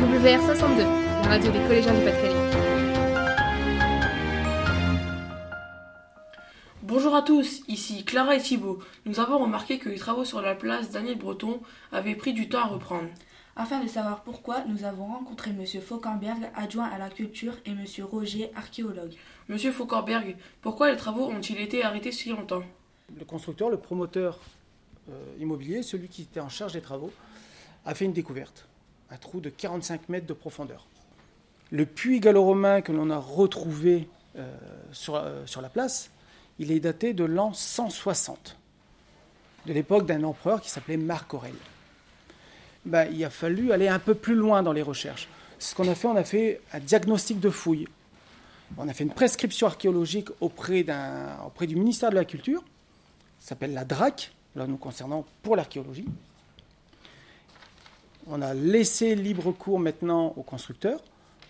WR62, la radio des collégiens du Pas-de-Calais. Bonjour à tous, ici Clara et Thibault. Nous avons remarqué que les travaux sur la place Daniel Breton avaient pris du temps à reprendre. Afin de savoir pourquoi, nous avons rencontré M. Fauquemberg, adjoint à la culture, et M. Roger, archéologue. Monsieur Fauquemberg, pourquoi les travaux ont-ils été arrêtés si longtemps? Le constructeur, le promoteur euh, immobilier, celui qui était en charge des travaux, a fait une découverte. Un trou de 45 mètres de profondeur. Le puits gallo-romain que l'on a retrouvé euh, sur, euh, sur la place, il est daté de l'an 160, de l'époque d'un empereur qui s'appelait Marc Aurèle. Ben, il a fallu aller un peu plus loin dans les recherches. Ce qu'on a fait, on a fait un diagnostic de fouilles. On a fait une prescription archéologique auprès, du ministère de la Culture, s'appelle la DRAC, là nous concernant pour l'archéologie. On a laissé libre cours maintenant aux constructeurs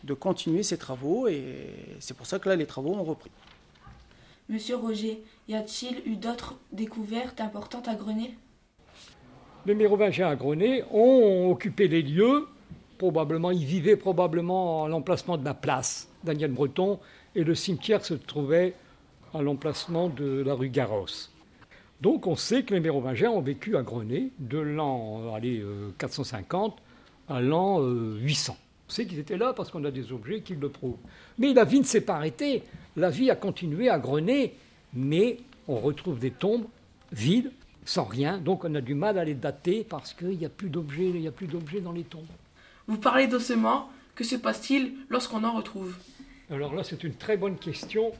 de continuer ces travaux et c'est pour ça que là les travaux ont repris. Monsieur Roger, y a-t-il eu d'autres découvertes importantes à Grenay Les Mérovingiens à Grenay ont occupé les lieux. Probablement, ils vivaient probablement à l'emplacement de la place Daniel Breton et le cimetière se trouvait à l'emplacement de la rue Garros. Donc on sait que les Mérovingiens ont vécu à Grenay de l'an allez, 450 à l'an 800. On sait qu'ils étaient là parce qu'on a des objets qui le prouvent. Mais la vie ne s'est pas arrêtée. La vie a continué à Grenay, mais on retrouve des tombes vides, sans rien. Donc on a du mal à les dater parce qu'il n'y a plus d'objets, il y a plus d'objets dans les tombes. Vous parlez d'ossements, que se passe-t-il lorsqu'on en retrouve? Alors là, c'est une très bonne question.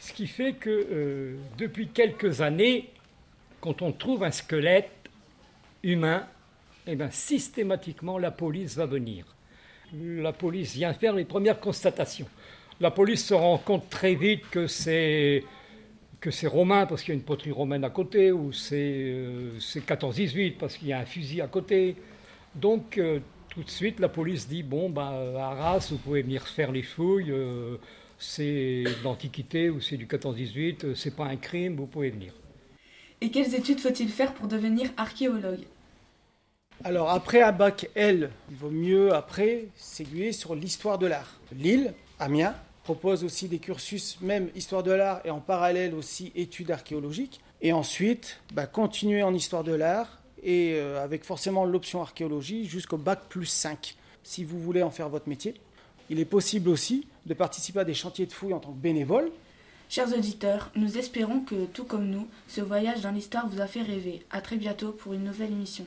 Ce qui fait que euh, depuis quelques années, quand on trouve un squelette humain, eh bien, systématiquement, la police va venir. La police vient faire les premières constatations. La police se rend compte très vite que c'est romain parce qu'il y a une poterie romaine à côté, ou c'est euh, 14-18 parce qu'il y a un fusil à côté. Donc euh, tout de suite, la police dit bon, bah, à Arras, vous pouvez venir faire les fouilles. Euh, c'est d'antiquité ou c'est du 14-18, euh, c'est pas un crime, vous pouvez venir. Et quelles études faut-il faire pour devenir archéologue? Alors après un bac L, il vaut mieux après s'aiguiller sur l'histoire de l'art. Lille, Amiens, propose aussi des cursus, même histoire de l'art et en parallèle aussi études archéologiques. Et ensuite, bah, continuer en histoire de l'art et euh, avec forcément l'option archéologie jusqu'au bac plus 5 si vous voulez en faire votre métier. Il est possible aussi de participer à des chantiers de fouilles en tant que bénévole. Chers auditeurs, nous espérons que, tout comme nous, ce voyage dans l'histoire vous a fait rêver. À très bientôt pour une nouvelle émission.